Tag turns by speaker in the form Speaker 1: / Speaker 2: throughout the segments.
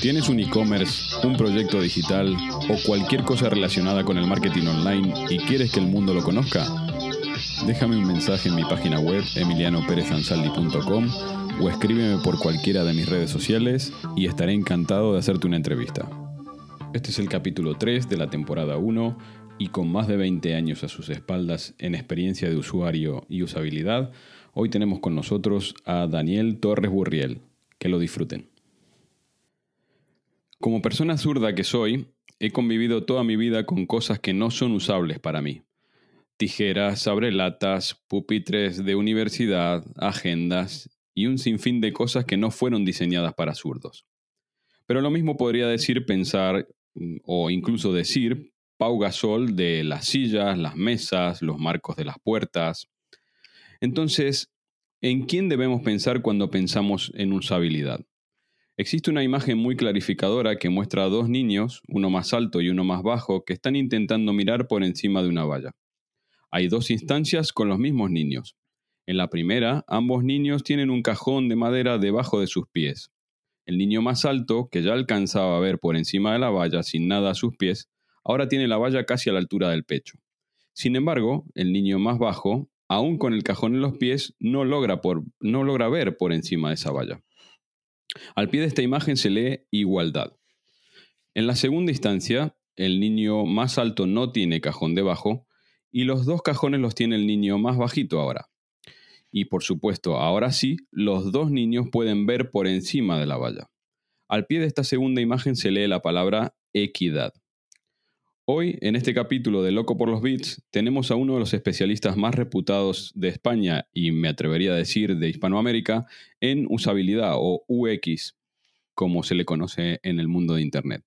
Speaker 1: ¿Tienes un e-commerce, un proyecto digital o cualquier cosa relacionada con el marketing online y quieres que el mundo lo conozca? Déjame un mensaje en mi página web emilianoperezansaldi.com o escríbeme por cualquiera de mis redes sociales y estaré encantado de hacerte una entrevista. Este es el capítulo 3 de la temporada 1 y con más de 20 años a sus espaldas en experiencia de usuario y usabilidad, hoy tenemos con nosotros a Daniel Torres Burriel. Que lo disfruten. Como persona zurda que soy, he convivido toda mi vida con cosas que no son usables para mí. Tijeras, abrelatas, pupitres de universidad, agendas y un sinfín de cosas que no fueron diseñadas para zurdos. Pero lo mismo podría decir, pensar o incluso decir Pau Gasol de las sillas, las mesas, los marcos de las puertas. Entonces, ¿en quién debemos pensar cuando pensamos en usabilidad? Existe una imagen muy clarificadora que muestra a dos niños, uno más alto y uno más bajo, que están intentando mirar por encima de una valla. Hay dos instancias con los mismos niños. En la primera, ambos niños tienen un cajón de madera debajo de sus pies. El niño más alto, que ya alcanzaba a ver por encima de la valla sin nada a sus pies, ahora tiene la valla casi a la altura del pecho. Sin embargo, el niño más bajo, aún con el cajón en los pies, no logra, no logra ver por encima de esa valla. Al pie de esta imagen se lee igualdad. En la segunda instancia, el niño más alto no tiene cajón debajo y los dos cajones los tiene el niño más bajito ahora. Y por supuesto, ahora sí, los dos niños pueden ver por encima de la valla. Al pie de esta segunda imagen se lee la palabra equidad. Hoy, en este capítulo de Loco por los Bits, tenemos a uno de los especialistas más reputados de España y me atrevería a decir de Hispanoamérica en usabilidad o UX, como se le conoce en el mundo de Internet.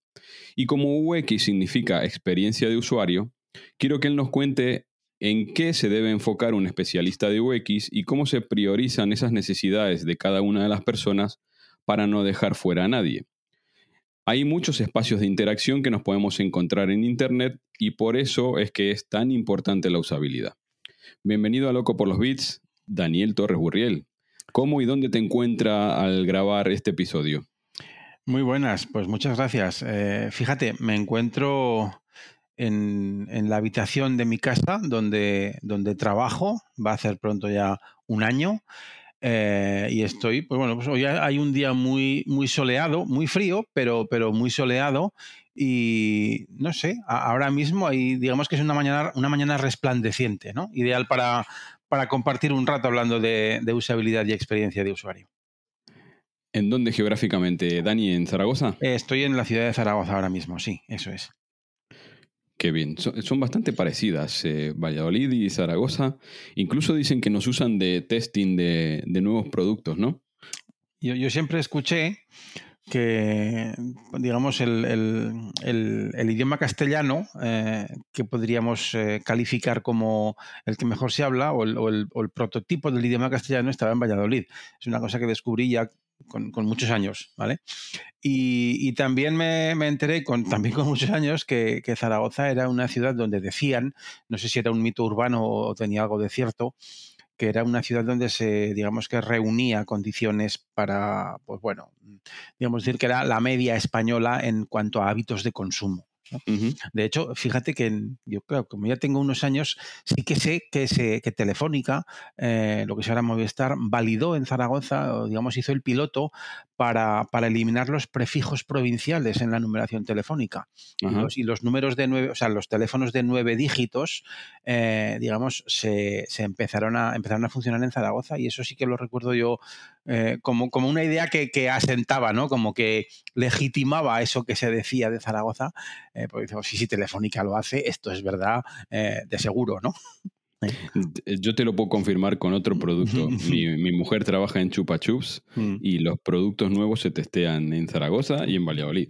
Speaker 1: Y como UX significa experiencia de usuario, quiero que él nos cuente en qué se debe enfocar un especialista de UX y cómo se priorizan esas necesidades de cada una de las personas para no dejar fuera a nadie. Hay muchos espacios de interacción que nos podemos encontrar en Internet y por eso es que es tan importante la usabilidad. Bienvenido a Loco por los Bits, Daniel Torres Burriel. ¿Cómo y dónde te encuentra al grabar este episodio?
Speaker 2: Muy buenas, pues muchas gracias. Eh, fíjate, me encuentro en, en, la habitación de mi casa donde, donde trabajo, va a hacer pronto ya un año. Eh, y estoy, pues bueno, pues hoy hay un día muy, muy soleado, muy frío, pero, pero muy soleado. Y no sé, ahora mismo hay, digamos que es una mañana, una mañana resplandeciente, ¿no? Ideal para, para compartir un rato hablando de, de usabilidad y experiencia de usuario.
Speaker 1: ¿En dónde geográficamente, Dani? ¿En Zaragoza?
Speaker 2: Eh, estoy en la ciudad de Zaragoza ahora mismo, sí, eso es.
Speaker 1: Bien, son, son bastante parecidas, eh, Valladolid y Zaragoza. Incluso dicen que nos usan de testing de, nuevos productos, ¿no?
Speaker 2: Yo, siempre escuché que, digamos, el, idioma castellano, eh, que podríamos eh, calificar como el que mejor se habla, o el, prototipo del idioma castellano, estaba en Valladolid. Es una cosa que descubrí ya con, con, muchos años, ¿vale? Y, y también me, me, enteré, con, también con muchos años, que, que, Zaragoza era una ciudad donde decían, no sé si era un mito urbano o tenía algo de cierto, que era una ciudad donde se, digamos que reunía condiciones para, pues bueno, digamos decir que era la media española en cuanto a hábitos de consumo. ¿No? Uh -huh. De hecho, fíjate que yo creo, como ya tengo unos años, sí que sé que, se, que Telefónica, eh, lo que se llama Movistar, validó en Zaragoza, o digamos, hizo el piloto para, para, eliminar los prefijos provinciales en la numeración telefónica. Uh -huh. y, los, y, los, números de nueve, o sea, los teléfonos de nueve dígitos, eh, digamos, se, se, empezaron, a, empezaron a funcionar en Zaragoza y eso sí que lo recuerdo yo eh, como, como una idea que, que, asentaba, ¿no? Como que legitimaba eso que se decía de Zaragoza, eh, porque decimos, sí, sí, Telefónica lo hace, esto es verdad, eh, de seguro, ¿no?
Speaker 1: Yo te lo puedo confirmar con otro producto. mi, mujer trabaja en Chupa Chups mm. y los productos nuevos se testean en Zaragoza y en Valladolid.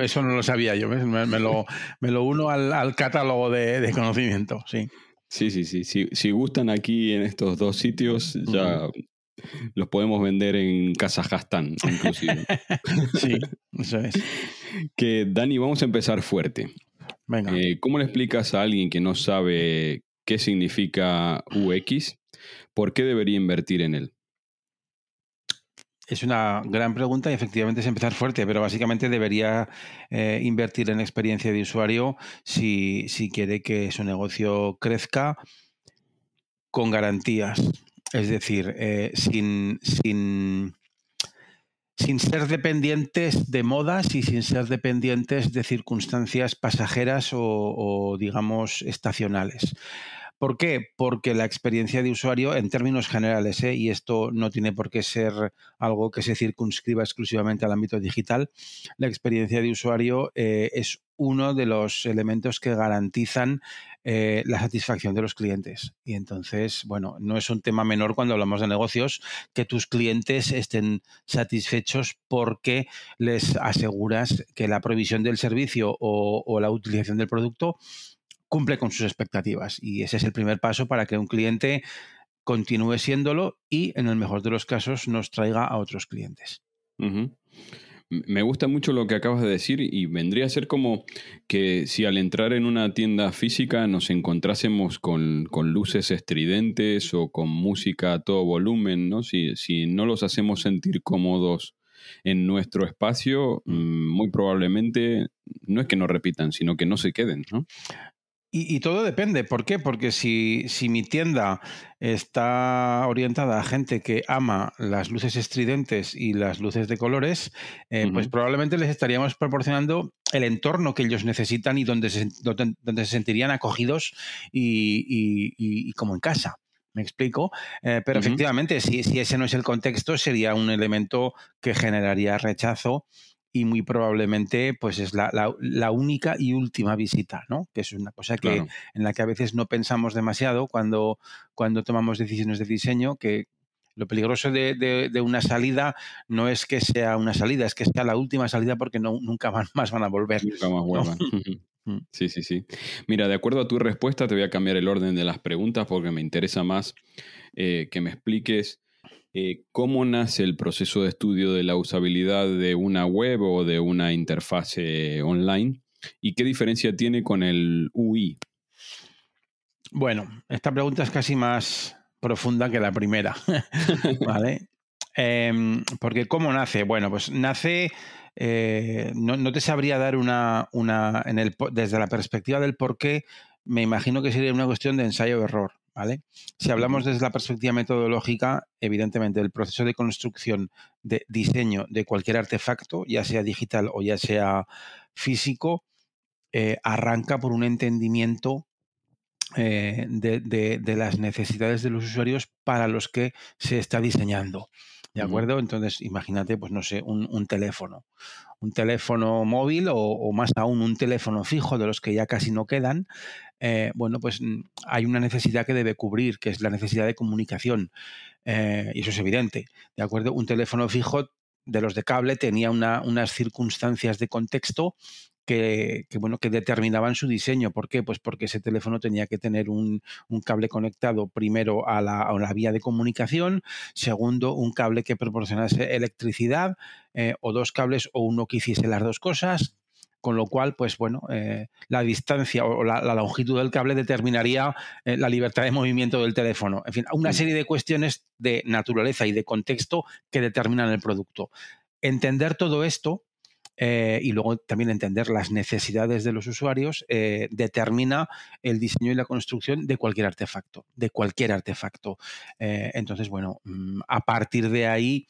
Speaker 2: Eso, no lo sabía yo. Me, lo, me lo, uno al, catálogo de, conocimiento, sí.
Speaker 1: Sí, sí, sí. Si, gustan aquí en estos dos sitios, ya los podemos vender en Kazajstán, inclusive.
Speaker 2: sí, eso es.
Speaker 1: Que Dani, vamos a empezar fuerte.
Speaker 2: Venga.
Speaker 1: Eh, ¿Cómo le explicas a alguien que no sabe qué significa UX? ¿Por qué debería invertir en él?
Speaker 2: Es una gran pregunta y efectivamente es empezar fuerte, pero básicamente debería eh, invertir en experiencia de usuario si, si quiere que su negocio crezca con garantías. Es decir, eh, sin, sin, sin ser dependientes de modas y sin ser dependientes de circunstancias pasajeras o, digamos, estacionales. ¿Por qué? Porque la experiencia de usuario, en términos generales, ¿eh? y esto no tiene por qué ser algo que se circunscriba exclusivamente al ámbito digital, la experiencia de usuario eh, es uno de los elementos que garantizan eh, la satisfacción de los clientes. Y entonces, bueno, no es un tema menor cuando hablamos de negocios que tus clientes estén satisfechos porque les aseguras que la provisión del servicio o la utilización del producto cumple con sus expectativas. Y ese es el primer paso para que un cliente continúe siéndolo y, en el mejor de los casos, nos traiga a otros clientes.
Speaker 1: Me gusta mucho lo que acabas de decir y vendría a ser como que si al entrar en una tienda física nos encontrásemos con, luces estridentes o con música a todo volumen, ¿no? Si, si no los hacemos sentir cómodos en nuestro espacio, mm. Mm, muy probablemente no es que no repitan, sino que no se queden, ¿no?
Speaker 2: Y, todo depende. ¿Por qué? Porque si, si, mi tienda está orientada a gente que ama las luces estridentes y las luces de colores, eh, pues probablemente les estaríamos proporcionando el entorno que ellos necesitan y donde se, donde, se sentirían acogidos y, como en casa. ¿Me explico? Eh, pero efectivamente, si, si, ese no es el contexto, sería un elemento que generaría rechazo y muy probablemente pues es la, la, única y última visita, ¿no? Que es una cosa que, en la que a veces no pensamos demasiado cuando, cuando tomamos decisiones de diseño, que lo peligroso de, de, una salida no es que sea una salida, es que sea la última salida porque no, nunca más van a volver.
Speaker 1: Nunca más vuelvan. Mm. sí, sí, sí. Mira, de acuerdo a tu respuesta, te voy a cambiar el orden de las preguntas porque me interesa más eh, que me expliques eh, ¿Cómo nace el proceso de estudio de la usabilidad de una web o de una interfase online? ¿Y qué diferencia tiene con el UI?
Speaker 2: Bueno, esta pregunta es casi más profunda que la primera. ¿Vale? Em, porque ¿cómo nace? Bueno, pues nace, eh, no, te sabría dar una, una en el, desde la perspectiva del por qué, me imagino que sería una cuestión de ensayo-error. Si hablamos desde la perspectiva metodológica, evidentemente el proceso de construcción de diseño de cualquier artefacto, ya sea digital o ya sea físico, eh, arranca por un entendimiento eh, de, las necesidades de los usuarios para los que se está diseñando. ¿De acuerdo? Entonces, imagínate, pues no sé, un, teléfono. Un teléfono móvil o, más aún un teléfono fijo de los que ya casi no quedan. Eh, bueno, pues mm, hay una necesidad que debe cubrir, que es la necesidad de comunicación. Eh, y eso es evidente. ¿De acuerdo? Un teléfono fijo de los de cable tenía unas circunstancias de contexto que, bueno, que determinaban su diseño. ¿Por qué? Pues porque ese teléfono tenía que tener un, cable conectado primero a la, vía de comunicación, segundo, un cable que proporcionase electricidad, eh, o dos cables o uno que hiciese las dos cosas, con lo cual, pues bueno, eh, la distancia o la, longitud del cable determinaría eh, la libertad de movimiento del teléfono. En fin, una serie de cuestiones de naturaleza y de contexto que determinan el producto. Entender todo esto eh, y luego también entender las necesidades de los usuarios eh, determina el diseño y la construcción de cualquier artefacto, de cualquier artefacto. Eh, entonces, bueno, mm, a partir de ahí,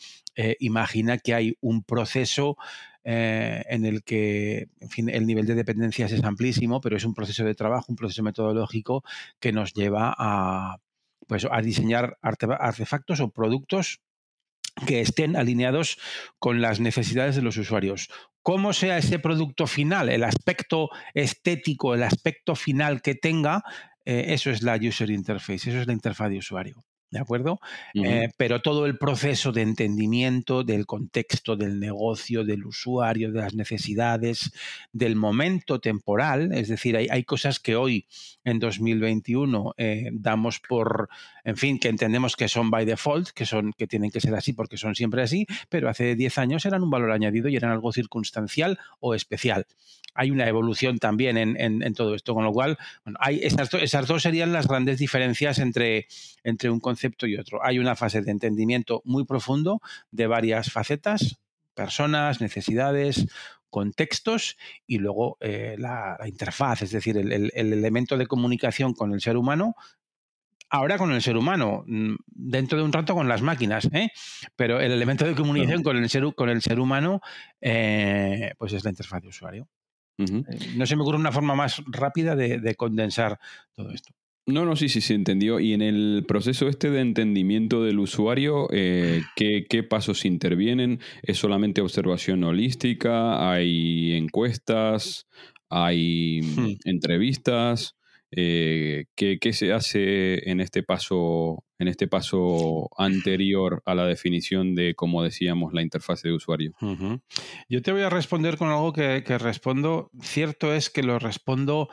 Speaker 2: imagina que hay un proceso en el que, el nivel de dependencias es amplísimo, pero es un proceso de trabajo, un proceso metodológico que nos lleva a, pues, a diseñar artefactos o productos que estén alineados con las necesidades de los usuarios. Cómo sea ese producto final, el aspecto estético, el aspecto final que tenga, eh, eso es la user interface, eso es la interfaz de usuario. ¿De acuerdo? Eh, pero todo el proceso de entendimiento del contexto del negocio, del usuario, de las necesidades, del momento temporal, es decir, hay, cosas que hoy, en 2021, eh, damos por, en fin, que entendemos que son by default, que, son, que tienen que ser así porque son siempre así, pero hace 10 años eran un valor añadido y eran algo circunstancial o especial hay una evolución también en, todo esto, con lo cual, bueno, hay esas, esas, dos serían las grandes diferencias entre, entre un concepto y otro. Hay una fase de entendimiento muy profundo de varias facetas, personas, necesidades, contextos y luego eh, la, interfaz, es decir, el, elemento de comunicación con el ser humano. Ahora con el ser humano, mm, dentro de un rato con las máquinas, ¿eh? pero el elemento de comunicación con, el ser, con el ser humano, eh, pues es la interfaz de usuario. Eh, no se me ocurre una forma más rápida de, condensar todo esto.
Speaker 1: No, no, sí, sí, se entendió. Y en el proceso este de entendimiento del usuario, eh, ¿qué, pasos intervienen? ¿Es solamente observación holística? ¿Hay encuestas? ¿Hay hmm. entrevistas? Eh, ¿qué, se hace en este paso, en este paso anterior a la definición de, como decíamos, la interfaz de usuario?
Speaker 2: Yo te voy a responder con algo que, respondo. Cierto es que lo respondo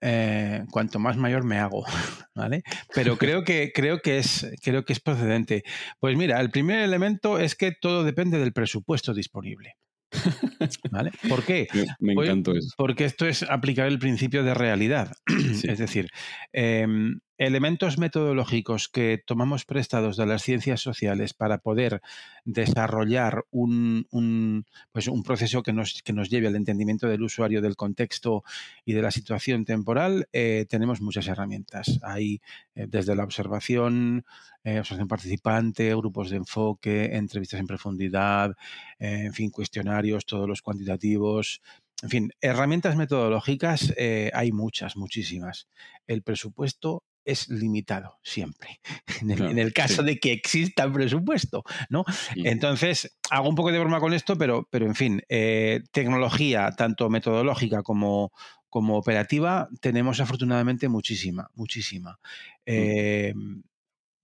Speaker 2: eh, cuanto más mayor me hago, ¿vale? Pero creo que, creo, que es, creo que es procedente. Pues mira, el primer elemento es que todo depende del presupuesto disponible. ¿Vale? ¿Por qué?
Speaker 1: Me, pues encantó eso.
Speaker 2: Porque esto es aplicar el principio de realidad. Es decir, em, elementos metodológicos que tomamos prestados de las ciencias sociales para poder desarrollar un, pues un proceso que nos, que nos, lleve al entendimiento del usuario, del contexto y de la situación temporal, eh, tenemos muchas herramientas. Hay eh, desde la observación, eh, observación participante, grupos de enfoque, entrevistas en profundidad, en fin, cuestionarios, todos los cuantitativos, en fin, herramientas metodológicas hay muchas, muchísimas. El presupuesto es limitado siempre, en el, caso de que exista presupuesto, ¿no? Entonces, hago un poco de broma con esto, pero, pero en fin, eh, tecnología, tanto metodológica como, como operativa, tenemos afortunadamente muchísima, muchísima. Eh,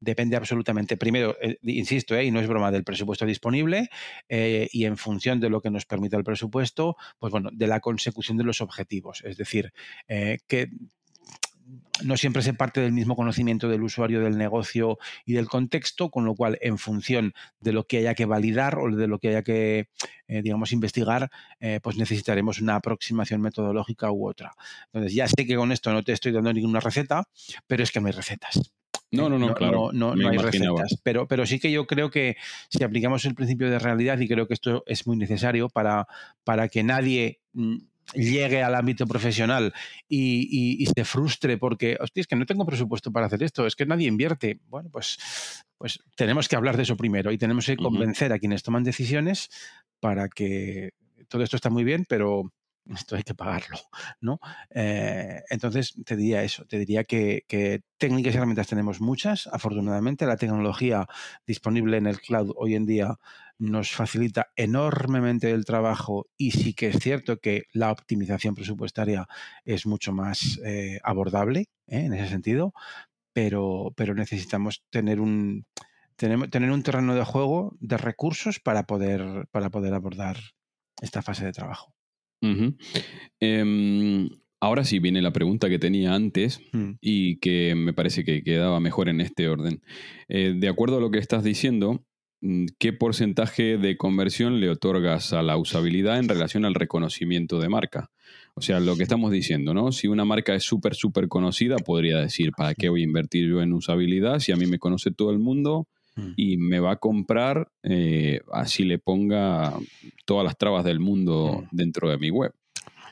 Speaker 2: depende absolutamente, primero, eh, insisto, y no es broma, del presupuesto disponible y en función de lo que nos permita el presupuesto, pues bueno, de la consecución de los objetivos. Es decir, que no siempre se parte del mismo conocimiento del usuario, del negocio y del contexto, con lo cual, en función de lo que haya que validar o de lo que haya que, eh, digamos, investigar, eh, pues necesitaremos una aproximación metodológica u otra. Entonces, ya sé que con esto no te estoy dando ninguna receta, pero es que no hay recetas.
Speaker 1: No, no, no, claro.
Speaker 2: No, no hay recetas. Pero, pero sí que yo creo que si aplicamos el principio de realidad, y creo que esto es muy necesario para, para que nadie mm, llegue al ámbito profesional y, se frustre porque, hostia, es que no tengo presupuesto para hacer esto, es que nadie invierte. Bueno, pues, pues tenemos que hablar de eso primero y tenemos que convencer a quienes toman decisiones para que todo esto está muy bien, pero esto hay que pagarlo, ¿no? Eh, entonces te diría eso, te diría que, que, técnicas y herramientas tenemos muchas, afortunadamente la tecnología disponible en el cloud hoy en día nos facilita enormemente el trabajo y sí que es cierto que la optimización presupuestaria es mucho más eh, abordable ¿eh? en ese sentido, pero, pero necesitamos tener un, tener, tener, un terreno de juego de recursos para poder, para poder abordar esta fase de trabajo.
Speaker 1: Em, ahora sí viene la pregunta que tenía antes mm. y que me parece que quedaba mejor en este orden. Eh, de acuerdo a lo que estás diciendo, ¿qué porcentaje de conversión le otorgas a la usabilidad en relación al reconocimiento de marca? O sea, lo que estamos diciendo, ¿no? Si una marca es súper, súper conocida, podría decir, ¿para qué voy a invertir yo en usabilidad si a mí me conoce todo el mundo mm. y me va a comprar eh, así le ponga todas las trabas del mundo mm. dentro de mi web?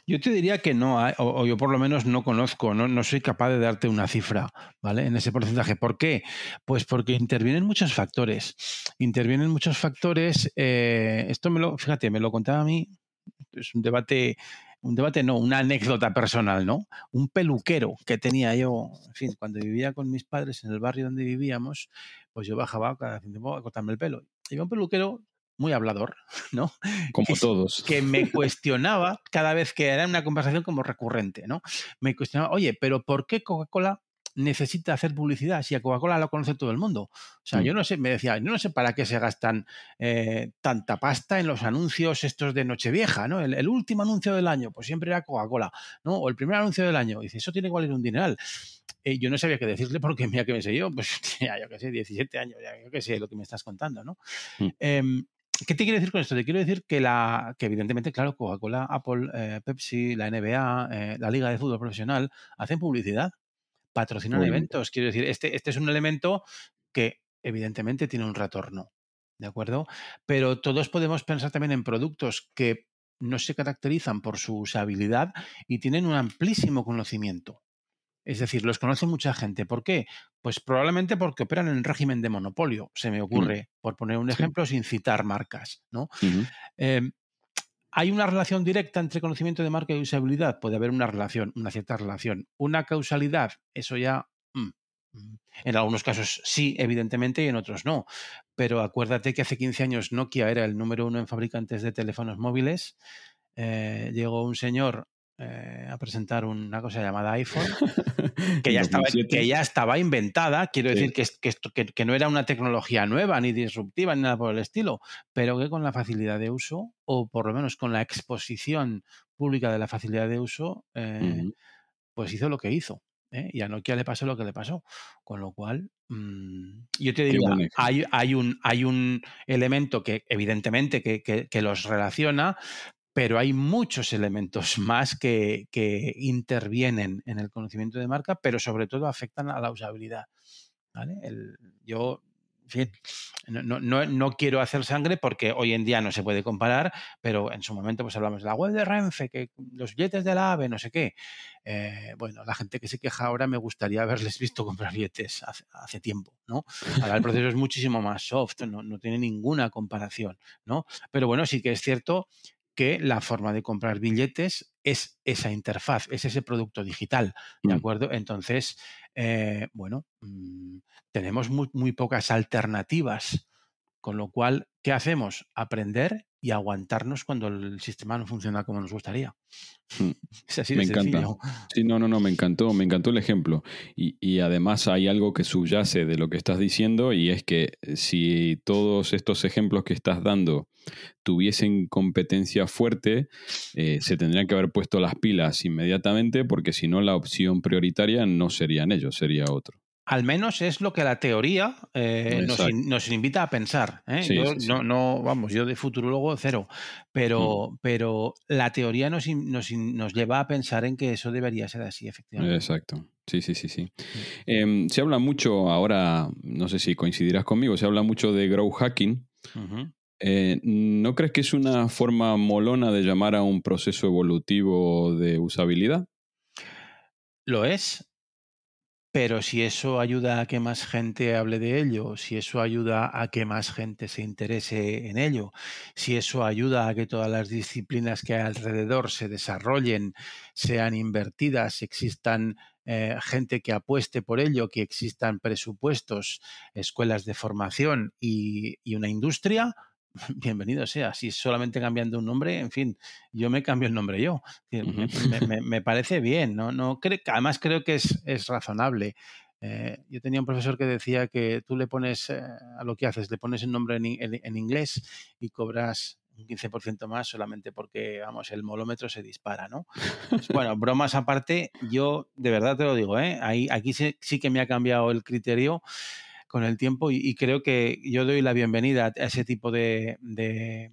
Speaker 2: Yo te diría que no, o, yo por lo menos no conozco, no, no, soy capaz de darte una cifra, ¿vale? En ese porcentaje. ¿Por qué? Pues porque intervienen muchos factores. Intervienen muchos factores. Eh, esto me lo, fíjate, me lo contaba a mí. Es un debate un debate no, una anécdota personal, ¿no? Un peluquero que tenía yo, en fin, cuando vivía con mis padres en el barrio donde vivíamos, pues yo bajaba cada tiempo a cortarme el pelo. Y un peluquero muy hablador, ¿no?
Speaker 1: Como todos.
Speaker 2: Que me cuestionaba cada vez que era una conversación como recurrente, ¿no? Me cuestionaba, oye, pero ¿por qué Coca-Cola necesita hacer publicidad si a Coca-Cola lo conoce todo el mundo? O sea,
Speaker 1: Mm.
Speaker 2: yo no sé, me decía, yo no sé para qué se gastan eh, tanta pasta en los anuncios estos de Nochevieja, ¿no? El, el último anuncio del año, pues siempre era Coca-Cola, ¿no? O el primer anuncio del año. Dice, eso tiene que valer un dineral. Eh, yo no sabía qué decirle porque mira que me sé yo, pues ya, yo qué sé, 17 años, ya, yo qué sé lo que me estás contando, ¿no?
Speaker 1: Mm.
Speaker 2: Em, ¿Qué te quiero decir con esto? Te quiero decir que, la, que evidentemente, claro, Coca-Cola, Apple, eh, Pepsi, la NBA, eh, la Liga de Fútbol Profesional hacen publicidad, patrocinan
Speaker 1: Muy bien.
Speaker 2: eventos. Quiero decir, este, este es un elemento que evidentemente tiene un retorno, ¿de acuerdo? Pero todos podemos pensar también en productos que no se caracterizan por su usabilidad y tienen un amplísimo conocimiento. Es decir, los conoce mucha gente. ¿Por qué? Pues probablemente porque operan en régimen de monopolio, se me ocurre, por poner un ejemplo sin citar marcas, ¿no? Eh, ¿Hay una relación directa entre conocimiento de marca y usabilidad? Puede haber una relación, una cierta relación. ¿Una causalidad? Eso ya. mm, mm. En algunos casos sí, evidentemente, y en otros no. Pero acuérdate que hace 15 años Nokia era el número uno en fabricantes de teléfonos móviles. Eh, llegó un señor eh, a presentar una cosa llamada iPhone, que ya, estaba,
Speaker 1: 2007.
Speaker 2: que ya estaba inventada. Quiero
Speaker 1: Sí.
Speaker 2: decir que, que, no era una tecnología nueva ni disruptiva ni nada por el estilo, pero que con la facilidad de uso, o por lo menos con la exposición pública de la facilidad de uso, eh, pues hizo lo que hizo. ¿eh? Y a Nokia le pasó lo que le pasó. Con lo cual, mm, yo te diría, hay, hay, un, hay un elemento que evidentemente que- que los relaciona, pero hay muchos elementos más que, intervienen en el conocimiento de marca, pero sobre todo afectan a la usabilidad. ¿vale? Yo, no, no- no- quiero hacer sangre porque hoy en día no se puede comparar, pero en su momento pues hablamos de la web de Renfe, que los billetes de la AVE, no sé qué. Eh, bueno, la gente que se queja ahora me gustaría haberles visto comprar billetes hace, hace tiempo, ¿no? Ahora el proceso es muchísimo más soft, no, no tiene ninguna comparación, ¿no? Pero bueno, sí que es cierto que la forma de comprar billetes es esa interfaz, es ese producto digital, ¿de
Speaker 1: Mm.
Speaker 2: acuerdo? Entonces, eh, bueno, mm, tenemos muy, muy pocas alternativas, con lo cual, ¿qué hacemos? Aprender y aguantarnos cuando el sistema no funciona como nos gustaría.
Speaker 1: Mm.
Speaker 2: Es así
Speaker 1: Me
Speaker 2: de
Speaker 1: encanta.
Speaker 2: sencillo.
Speaker 1: Sí, no, no, no, me encantó, me encantó el ejemplo. Y, y además hay algo que subyace de lo que estás diciendo y es que si todos estos ejemplos que estás dando tuviesen competencia fuerte, eh, se tendrían que haber puesto las pilas inmediatamente porque si no la opción prioritaria no serían ellos, sería otro.
Speaker 2: Al menos es lo que la teoría eh, nos,
Speaker 1: Exacto.
Speaker 2: in- nos invita a pensar. ¿eh?
Speaker 1: Sí,
Speaker 2: yo
Speaker 1: sí, sí.
Speaker 2: No, no, vamos, yo de futurólogo cero, pero, pero la teoría nos, lleva a pensar en que eso debería ser así, efectivamente.
Speaker 1: Exacto. Sí, sí, sí, sí. Em, se habla mucho ahora, no sé si coincidirás conmigo, se habla mucho de grow hacking. Eh, ¿No crees que es una forma molona de llamar a un proceso evolutivo de usabilidad?
Speaker 2: Lo es, pero si eso ayuda a que más gente hable de ello, si eso ayuda a que más gente se interese en ello, si eso ayuda a que todas las disciplinas que hay alrededor se desarrollen, sean invertidas, existan eh, gente que apueste por ello, que existan presupuestos, escuelas de formación y, y una industria, bienvenido sea. Si solamente cambiando un nombre, en fin, yo me cambio el nombre yo. Me,
Speaker 1: Ujú.
Speaker 2: me- me- me parece bien, ¿no? no creo, además creo que es, es razonable. Eh, yo tenía un profesor que decía que tú le pones eh, a lo que haces, le pones el nombre en, en- en inglés y cobras un 15% más solamente porque, vamos, el molómetro se dispara, ¿no? Pues, bueno, bromas aparte, yo de verdad te lo digo, ¿eh? Ahí, aquí sí, sí que me ha cambiado el criterio con el tiempo y, creo que yo doy la bienvenida a ese tipo de, de-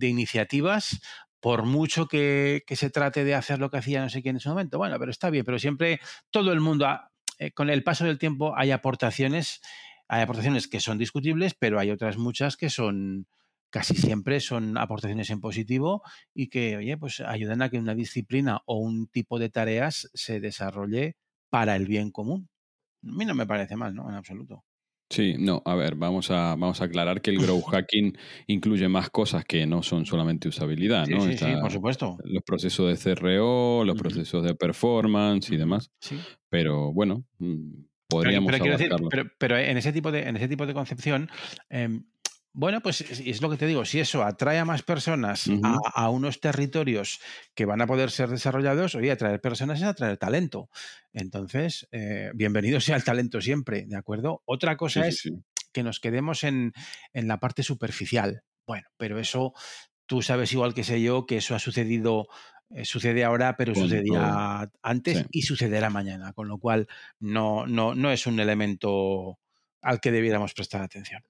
Speaker 2: iniciativas, por mucho que, se trate de hacer lo que hacía no sé quién en ese momento. Bueno, pero está bien, pero siempre todo el mundo, ha- eh, con el paso del tiempo hay aportaciones, hay aportaciones que son discutibles, pero hay otras muchas que son casi siempre son aportaciones en positivo y que, oye, pues ayudan a que una disciplina o un tipo de tareas se desarrolle para el bien común. A mí no me parece mal, ¿no? En absoluto.
Speaker 1: Sí, no, a ver, vamos a, vamos a aclarar que el grow hacking incluye más cosas que no son solamente usabilidad,
Speaker 2: Sí,
Speaker 1: ¿no?
Speaker 2: sí, sí, por supuesto.
Speaker 1: los procesos de CRO, los procesos de performance y demás,
Speaker 2: Sí.
Speaker 1: pero bueno, mm,
Speaker 2: Pero,
Speaker 1: podríamos
Speaker 2: pero quiero decir, pero, pero en ese tipo de, en ese tipo de concepción, em, Bueno, pues es lo que te digo, si eso atrae a más personas a, unos territorios que van a poder ser desarrollados, oye, atraer personas es atraer talento. Entonces, eh, bienvenido sea el talento siempre, ¿de acuerdo? Otra cosa es que nos quedemos en, la parte superficial. Bueno, pero eso tú sabes igual que sé yo que eso ha sucedido eh, sucede ahora, pero sucedía antes y sucederá mañana, con lo cual no, no, no es un elemento al que debiéramos prestar atención.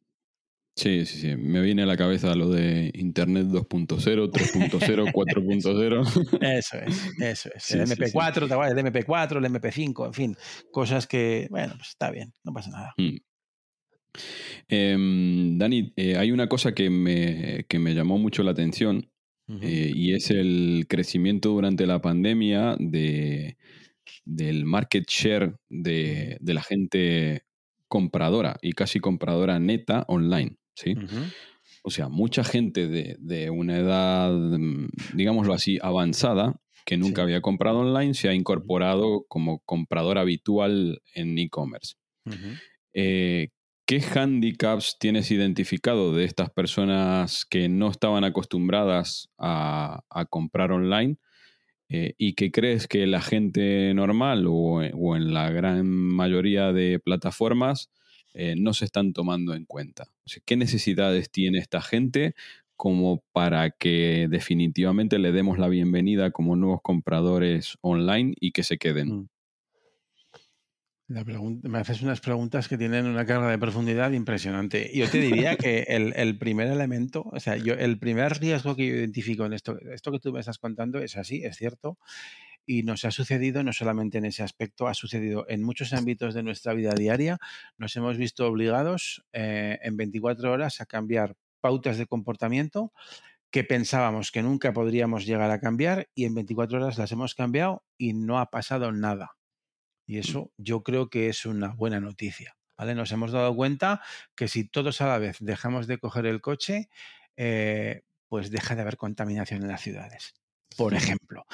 Speaker 1: Sí, sí, sí. Me viene a la cabeza lo de Internet 2.0, 3.0, 4.0.
Speaker 2: Eso es, eso es. el MP4, ¿te El MP4, el MP5, en fin, cosas que, bueno, pues está bien, no pasa nada. Mm.
Speaker 1: Em, Dani, eh, hay una cosa que me, que me, llamó mucho la atención eh, y es el crecimiento durante la pandemia de, del market share de, de la gente compradora y casi compradora neta online. ¿Sí? O sea, mucha gente de, una edad, mm, digámoslo así, avanzada, que nunca había comprado online, se ha incorporado como comprador habitual en e-commerce. Eh, ¿Qué handicaps tienes identificado de estas personas que no estaban acostumbradas a, comprar online? Eh, ¿Y qué crees que la gente normal o en la gran mayoría de plataformas eh, no se están tomando en cuenta. ¿Qué necesidades tiene esta gente como para que definitivamente le demos la bienvenida como nuevos compradores online y que se queden?
Speaker 2: Mm. me haces unas preguntas que tienen una carga de profundidad impresionante. Yo te diría que el, primer elemento, o sea, yo, el primer riesgo que yo identifico en esto, esto que tú me estás contando es así, es cierto, y nos ha sucedido no solamente en ese aspecto, ha sucedido en muchos ámbitos de nuestra vida diaria. Nos hemos visto obligados eh, en 24 horas a cambiar pautas de comportamiento que pensábamos que nunca podríamos llegar a cambiar y en 24 horas las hemos cambiado y no ha pasado nada. Y eso yo creo que es una buena noticia. ¿vale? Nos hemos dado cuenta que si todos a la vez dejamos de coger el coche, eh, pues deja de haber contaminación en las ciudades. Por ejemplo,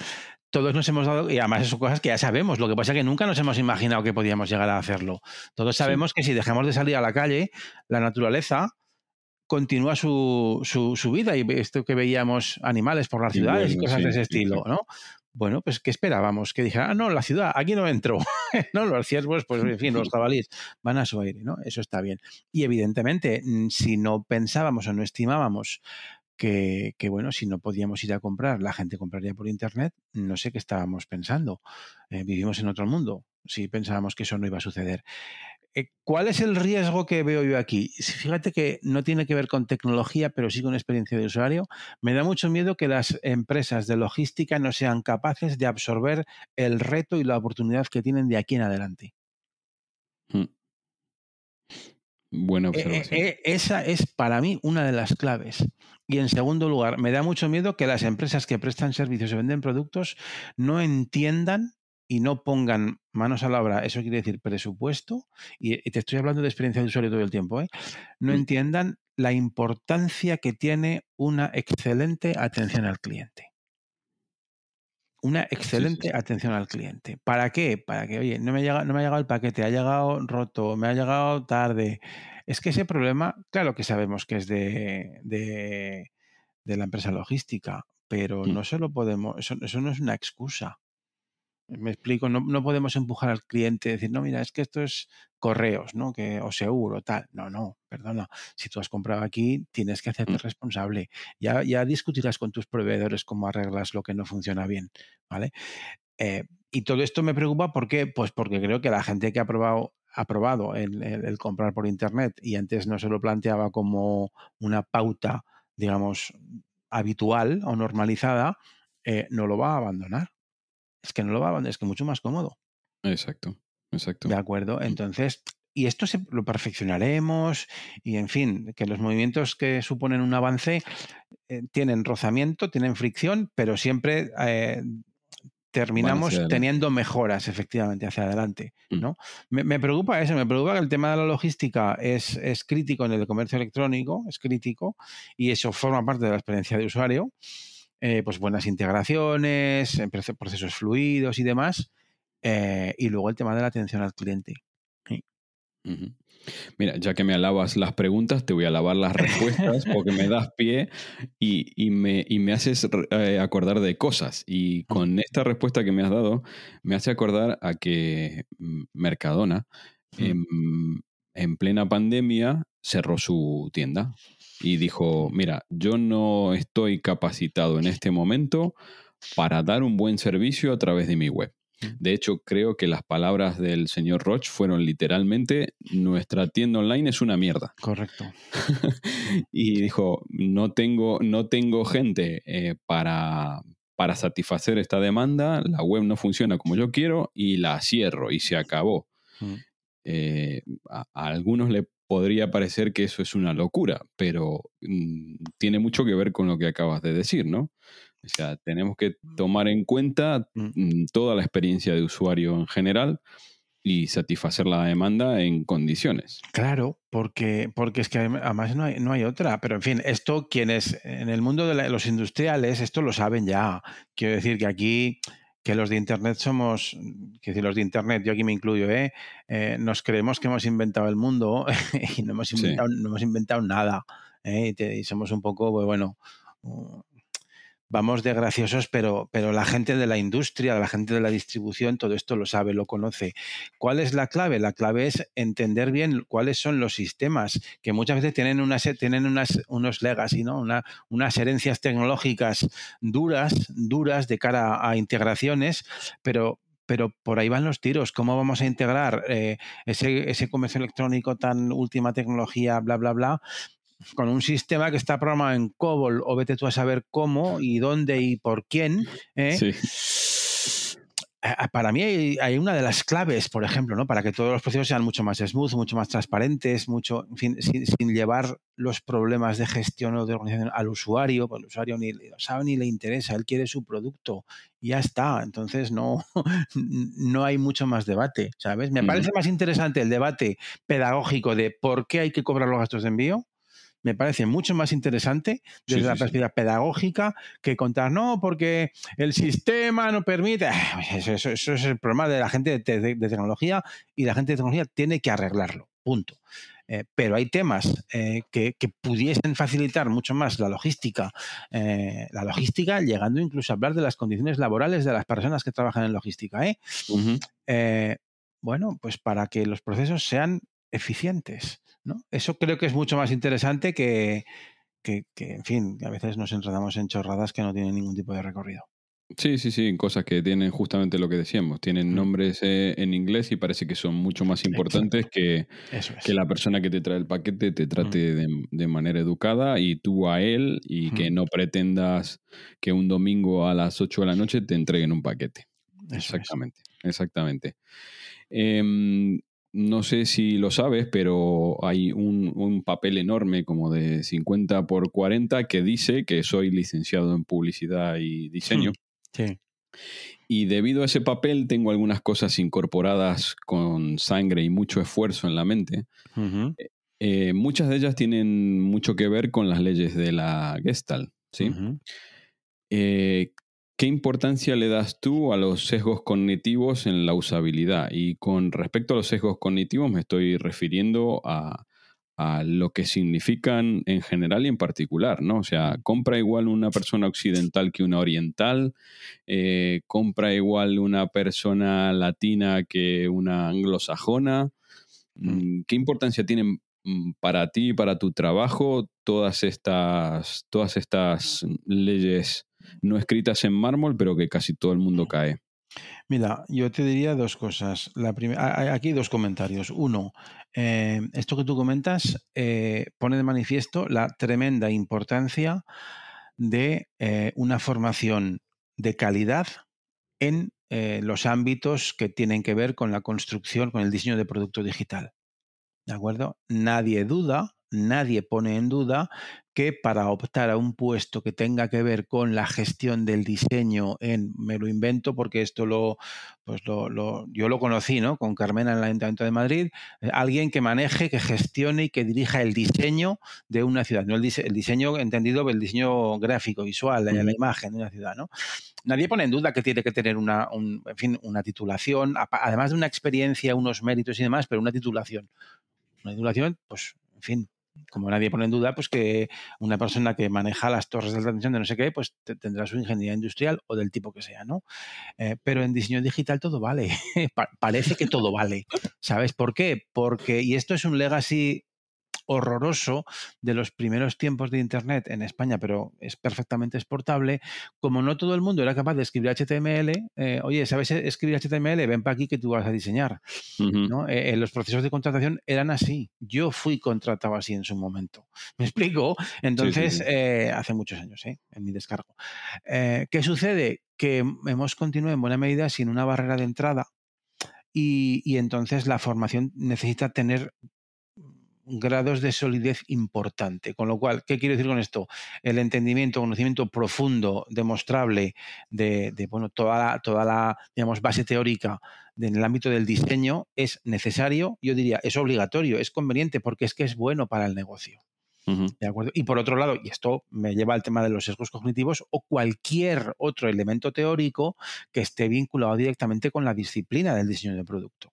Speaker 2: todos nos hemos dado, y además son cosas que ya sabemos, lo que pasa es que nunca nos hemos imaginado que podíamos llegar a hacerlo. Todos sabemos que si dejamos de salir a la calle, la naturaleza continúa su, su, vida y esto que veíamos animales por las ciudades y cosas de ese estilo, ¿no? Bueno, pues ¿qué esperábamos? Que dijera, ah, no, la ciudad, aquí no entro. no, los ciervos, pues en fin, los jabalíes van a su aire, ¿no? Eso está bien. Y evidentemente, mm, si no pensábamos o no estimábamos que, bueno, si no podíamos ir a comprar, la gente compraría por Internet, no sé qué estábamos pensando. Eh, vivimos en otro mundo, si pensábamos que eso no iba a suceder. Eh, ¿Cuál es el riesgo que veo yo aquí? Fíjate que no tiene que ver con tecnología, pero sí con experiencia de usuario. Me da mucho miedo que las empresas de logística no sean capaces de absorber el reto y la oportunidad que tienen de aquí en adelante. Hmm.
Speaker 1: Buena
Speaker 2: eh,
Speaker 1: observación.
Speaker 2: esa es para mí una de las claves. Y en segundo lugar, me da mucho miedo que las empresas que prestan servicios y venden productos no entiendan y no pongan manos a la obra, eso quiere decir presupuesto, y, te estoy hablando de experiencia de usuario todo el tiempo, ¿eh? no mm. entiendan la importancia que tiene una excelente atención al cliente. Una excelente atención al cliente. ¿Para qué? Para que, oye, no me, llega, no me ha llegado el paquete, ha llegado roto, me ha llegado tarde, es que ese problema, claro que sabemos que es de, de, la empresa logística, pero no se lo podemos, eso, eso, no es una excusa. Me explico, no, no, podemos empujar al cliente y decir, no, mira, es que esto es correos, ¿no? Que, o seguro, tal. No, no, perdona. Si tú has comprado aquí, tienes que hacerte mm. responsable. Ya, ya discutirás con tus proveedores cómo arreglas lo que no funciona bien, ¿vale? Eh, y todo esto me preocupa porque, pues porque creo que la gente que ha probado aprobado el, el, comprar por Internet y antes no se lo planteaba como una pauta, digamos, habitual o normalizada, eh, no lo va a abandonar. Es que no lo va a abandonar, es que mucho más cómodo.
Speaker 1: Exacto, exacto.
Speaker 2: De acuerdo, mm. entonces, y esto se, lo perfeccionaremos y, en fin, que los movimientos que suponen un avance eh, tienen rozamiento, tienen fricción, pero siempre eh, terminamos teniendo mejoras efectivamente hacia adelante. Mm. ¿no? Me, preocupa eso, me preocupa que el tema de la logística es, es, crítico en el comercio electrónico, es crítico, y eso forma parte de la experiencia de usuario. Eh, pues buenas integraciones, procesos fluidos y demás. Eh, y luego el tema de la atención al cliente.
Speaker 1: Mira, ya que me alabas las preguntas, te voy a alabar las respuestas porque me das pie y, me, me, haces eh, acordar de cosas. Y con esta respuesta que me has dado, me hace acordar a que mm, Mercadona en, en plena pandemia cerró su tienda y dijo, mira, yo no estoy capacitado en este momento para dar un buen servicio a través de mi web. De hecho, creo que las palabras del señor Roche fueron literalmente, nuestra tienda online es una mierda.
Speaker 2: Correcto.
Speaker 1: y dijo, no tengo, no tengo gente eh, para, para satisfacer esta demanda, la web no funciona como yo quiero y la cierro y se acabó. Eh, a, algunos le podría parecer que eso es una locura, pero mm, tiene mucho que ver con lo que acabas de decir, ¿no? O sea, tenemos que tomar en cuenta mm. Mm, toda la experiencia de usuario en general y satisfacer la demanda en condiciones.
Speaker 2: Claro, porque, porque es que además no hay, no hay otra. Pero en fin, esto quienes en el mundo de los industriales, esto lo saben ya. Quiero decir que aquí que los de Internet somos, que decir, los de Internet, yo aquí me incluyo, ¿eh? eh nos creemos que hemos inventado el mundo y no hemos inventado, no hemos inventado nada. ¿eh? Y, somos un poco, pues bueno, vamos de graciosos, pero, pero la gente de la industria, la gente de la distribución, todo esto lo sabe, lo conoce. ¿Cuál es la clave? La clave es entender bien cuáles son los sistemas, que muchas veces tienen, unas, tienen unas, unos legacy, ¿no? Una, unas herencias tecnológicas duras, duras de cara a integraciones, pero, pero por ahí van los tiros. ¿Cómo vamos a integrar eh, ese, ese, comercio electrónico tan última tecnología, bla, bla, bla, con un sistema que está programado en COBOL o vete tú a saber cómo y dónde y por quién. ¿eh? Para mí hay, una de las claves, por ejemplo, ¿no? para que todos los procesos sean mucho más smooth, mucho más transparentes, mucho, sin, llevar los problemas de gestión o de organización al usuario, porque el usuario ni lo sabe ni le interesa, él quiere su producto y ya está. Entonces no, no hay mucho más debate, ¿sabes? Me parece más interesante el debate pedagógico de por qué hay que cobrar los gastos de envío me parece mucho más interesante desde la perspectiva pedagógica que contar, no, porque el sistema no permite. Ah, eso, es el problema de la gente de, tecnología y la gente de tecnología tiene que arreglarlo, punto. Eh, pero hay temas eh, que, pudiesen facilitar mucho más la logística, eh, la logística, llegando incluso a hablar de las condiciones laborales de las personas que trabajan en logística. bueno, pues para que los procesos sean eficientes. Eso creo que es mucho más interesante que, que, en fin, a veces nos enredamos en chorradas que no tienen ningún tipo de recorrido.
Speaker 1: Sí, sí, sí, cosas que tienen justamente lo que decíamos, tienen nombres eh, en inglés y parece que son mucho más importantes que, que la persona que te trae el paquete te trate de, manera educada y tú a él y que no pretendas que un domingo a las 8 de la noche te entreguen un paquete. exactamente, exactamente. Em, no sé si lo sabes, pero hay un, papel enorme como de 50 por 40 que dice que soy licenciado en publicidad y diseño. Sí. Y debido a ese papel tengo algunas cosas incorporadas con sangre y mucho esfuerzo en la mente. Eh, eh, muchas de ellas tienen mucho que ver con las leyes de la Gestalt. ¿sí? ¿Qué importancia le das tú a los sesgos cognitivos en la usabilidad? Y con respecto a los sesgos cognitivos me estoy refiriendo a, lo que significan en general y en particular, ¿no? O sea, compra igual una persona occidental que una oriental, eh, compra igual una persona latina que una anglosajona. Mm, ¿Qué importancia tienen mm, para ti y para tu trabajo todas estas, todas estas leyes no escritas en mármol, pero que casi todo el mundo cae.
Speaker 2: Mira, yo te diría dos cosas. La primera, aquí dos comentarios. Uno, eh, esto que tú comentas eh, pone de manifiesto la tremenda importancia de eh, una formación de calidad en los ámbitos que tienen que ver con la construcción, con el diseño de producto digital. ¿De acuerdo? Nadie duda nadie pone en duda que para optar a un puesto que tenga que ver con la gestión del diseño en, me lo invento porque esto lo, pues lo, yo lo conocí, ¿no? Con Carmena en el Ayuntamiento de Madrid, eh, alguien que maneje, que gestione y que dirija el diseño de una ciudad, no el, diseño entendido el diseño gráfico, visual, la imagen de una ciudad, ¿no? Nadie pone en duda que tiene que tener una, en fin, una titulación, además de una experiencia, unos méritos y demás, pero una titulación hay duración, pues, en fin, como nadie pone en duda, pues que una persona que maneja las torres de alta tensión de no sé qué, pues tendrá su ingeniería industrial o del tipo que sea, ¿no? Eh, pero en diseño digital todo vale. parece que todo vale. ¿Sabes por qué? Porque, y esto es un legacy horroroso de los primeros tiempos de Internet en España, pero es perfectamente exportable. Como no todo el mundo era capaz de escribir HTML, eh, oye, ¿sabes escribir HTML? Ven para aquí que tú vas a diseñar. Eh, los procesos de contratación eran así. Yo fui contratado así en su momento. ¿Me explico? Entonces, eh, hace muchos años, en mi descargo. ¿Qué sucede? Que hemos continuado en buena medida sin una barrera de entrada y, y, entonces la formación necesita tener grados de solidez importante. Con lo cual, ¿qué quiero decir con esto? El entendimiento, conocimiento profundo, demostrable de, bueno, toda la, toda la digamos, base teórica en el ámbito del diseño es necesario, yo diría, es obligatorio, es conveniente, porque es que es bueno para el negocio. ¿De acuerdo? Y por otro lado, y esto me lleva al tema de los sesgos cognitivos o cualquier otro elemento teórico que esté vinculado directamente con la disciplina del diseño de producto.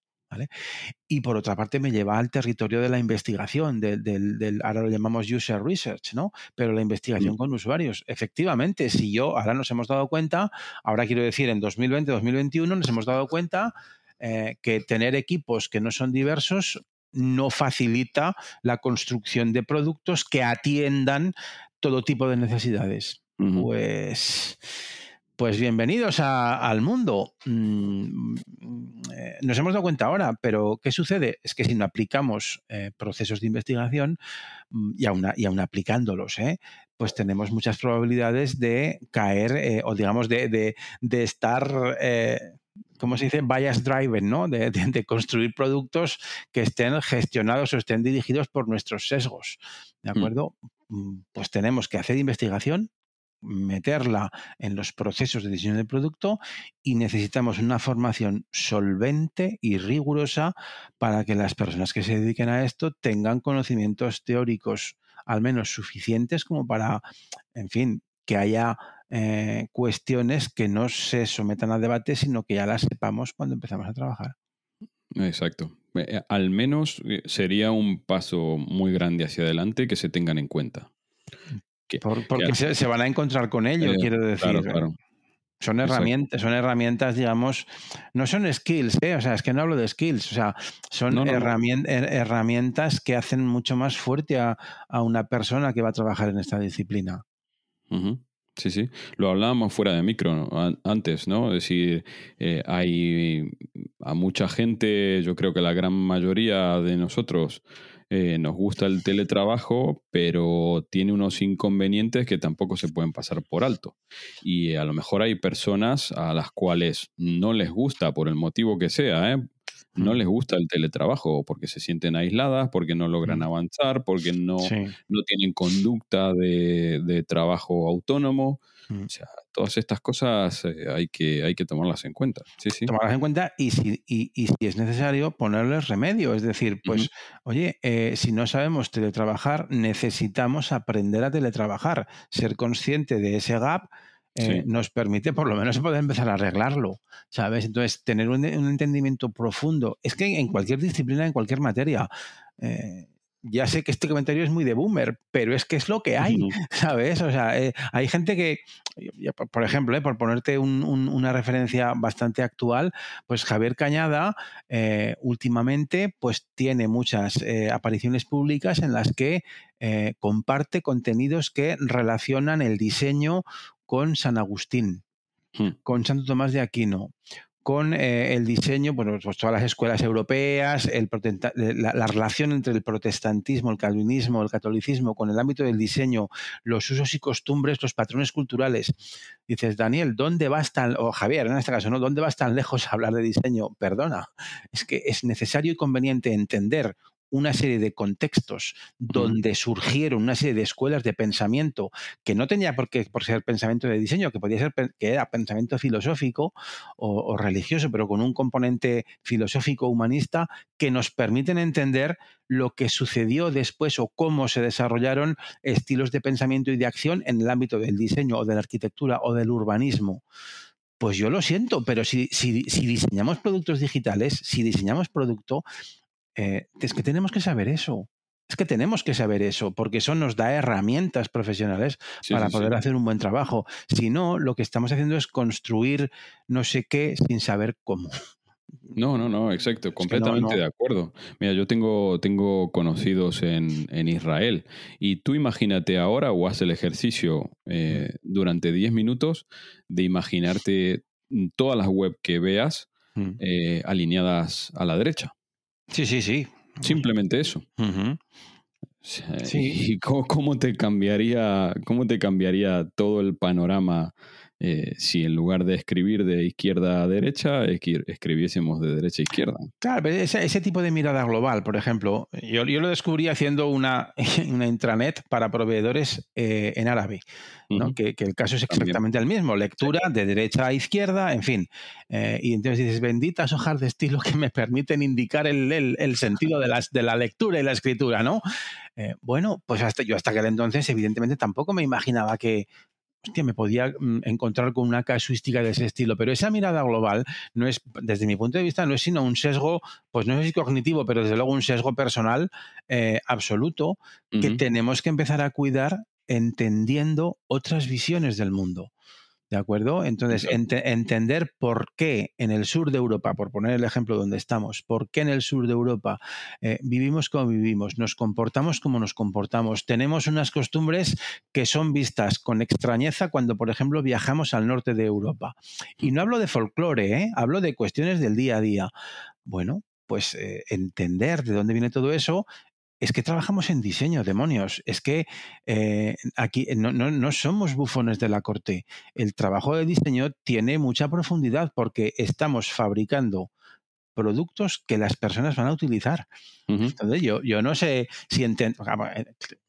Speaker 2: Y por otra parte me lleva al territorio de la investigación, del, ahora lo llamamos user research, ¿no? Pero la investigación con usuarios. Efectivamente, si yo, ahora nos hemos dado cuenta, ahora quiero decir, en 2020, 2021 nos hemos dado cuenta eh, que tener equipos que no son diversos no facilita la construcción de productos que atiendan todo tipo de necesidades. Pues pues bienvenidos al mundo. Mm, eh, nos hemos dado cuenta ahora, pero ¿qué sucede? Es que si no aplicamos eh, procesos de investigación mm, y aún, y aplicándolos, ¿eh? pues tenemos muchas probabilidades de caer o digamos de, estar... ¿cómo se dice? Bias driven, ¿no? De, de, construir productos que estén gestionados o estén dirigidos por nuestros sesgos. ¿De mm. acuerdo? Pues tenemos que hacer investigación, meterla en los procesos de diseño del producto y necesitamos una formación solvente y rigurosa para que las personas que se dediquen a esto tengan conocimientos teóricos al menos suficientes como para, en fin, que haya eh, cuestiones que no se sometan a debate, sino que ya las sepamos cuando empezamos a trabajar.
Speaker 1: Exacto. Eh, al menos eh, sería un paso muy grande hacia adelante que se tengan en cuenta
Speaker 2: porque se, van a encontrar con ello, eh, quiero decir. Son herramientas, son herramientas, digamos, no son skills, ¿eh? o sea, es que no hablo de skills, o sea, son herramientas que hacen mucho más fuerte a, una persona que va a trabajar en esta disciplina.
Speaker 1: Sí, sí. Lo hablábamos fuera de micro antes, ¿no? Es decir, eh, hay a mucha gente, yo creo que la gran mayoría de nosotros eh, nos gusta el teletrabajo, pero tiene unos inconvenientes que tampoco se pueden pasar por alto. Y a lo mejor hay personas a las cuales no les gusta, por el motivo que sea, ¿eh? no les gusta el teletrabajo porque se sienten aisladas, porque no logran avanzar, porque no, no tienen conducta de, de trabajo autónomo. O sea, todas estas cosas eh, hay, que, hay que tomarlas en cuenta. Sí, sí.
Speaker 2: Tomarlas en cuenta y si, y, y si es necesario ponerles remedio. Es decir, pues, oye, eh, si no sabemos teletrabajar, necesitamos aprender a teletrabajar. Ser consciente de ese gap. Eh, nos permite por lo menos poder empezar a arreglarlo, ¿sabes? Entonces, tener un, un entendimiento profundo. Es que en cualquier disciplina, en cualquier materia, ya sé que este comentario es muy de boomer, pero es que es lo que hay, ¿sabes? O sea, eh, hay gente que, por ejemplo, eh, por ponerte una referencia bastante actual, pues Javier Cañada eh, últimamente pues tiene muchas apariciones públicas en las que comparte contenidos que relacionan el diseño con San Agustín, hmm. con Santo Tomás de Aquino, con eh, el diseño, bueno, pues todas las escuelas europeas, el, la, relación entre el protestantismo, el calvinismo, el catolicismo, con el ámbito del diseño, los usos y costumbres, los patrones culturales. Dices, Daniel, ¿dónde vas tan, o Javier en este caso, ¿no? ¿Dónde vas tan lejos a hablar de diseño? Perdona, es que es necesario y conveniente entender una serie de contextos donde surgieron una serie de escuelas de pensamiento que no tenía por qué por ser pensamiento de diseño, que podía ser que era pensamiento filosófico o, religioso, pero con un componente filosófico humanista que nos permiten entender lo que sucedió después o cómo se desarrollaron estilos de pensamiento y de acción en el ámbito del diseño o de la arquitectura o del urbanismo. Pues yo lo siento, pero si, si, si diseñamos productos digitales, si diseñamos producto, eh, es que tenemos que saber eso. Es que tenemos que saber eso, porque eso nos da herramientas profesionales para poder hacer un buen trabajo. Si no, lo que estamos haciendo es construir no sé qué sin saber cómo.
Speaker 1: No, no, no, exacto, completamente de acuerdo. Mira, yo tengo, tengo conocidos en, en, Israel y tú imagínate ahora o haz el ejercicio eh, durante 10 minutos de imaginarte todas las web que veas eh, alineadas a la derecha.
Speaker 2: Sí, sí, sí.
Speaker 1: Simplemente eso. Sí. ¿Y cómo, te cambiaría, cómo te cambiaría todo el panorama eh, si en lugar de escribir de izquierda a derecha, escribiésemos de derecha a izquierda.
Speaker 2: Claro, ese, ese tipo de mirada global, por ejemplo, yo, yo lo descubrí haciendo una, una intranet para proveedores eh, en árabe, ¿no? que, que, el caso es exactamente el mismo, lectura de derecha a izquierda, en fin. Eh, y entonces dices, benditas hojas de estilo que me permiten indicar el, el, el sentido de, las, de la lectura y la escritura, ¿no? bueno, pues hasta yo hasta aquel entonces, evidentemente, tampoco me imaginaba que hostia, me podía mm, encontrar con una casuística de ese estilo. Pero esa mirada global no es, desde mi punto de vista, no es sino un sesgo, pues no sé si cognitivo, pero desde luego un sesgo personal eh, absoluto que tenemos que empezar a cuidar entendiendo otras visiones del mundo. ¿De acuerdo? Entonces, entender por qué en el sur de Europa, por poner el ejemplo donde estamos, por qué en el sur de Europa eh, vivimos como vivimos, nos comportamos como nos comportamos, tenemos unas costumbres que son vistas con extrañeza cuando, por ejemplo, viajamos al norte de Europa. Y no hablo de folclore, ¿eh? hablo de cuestiones del día a día. Bueno, pues eh, entender de dónde viene todo eso es que trabajamos en diseño, demonios. Es que eh, aquí no, no, somos bufones de la corte. El trabajo de diseño tiene mucha profundidad porque estamos fabricando productos que las personas van a utilizar. Entonces, yo, yo no sé si eh,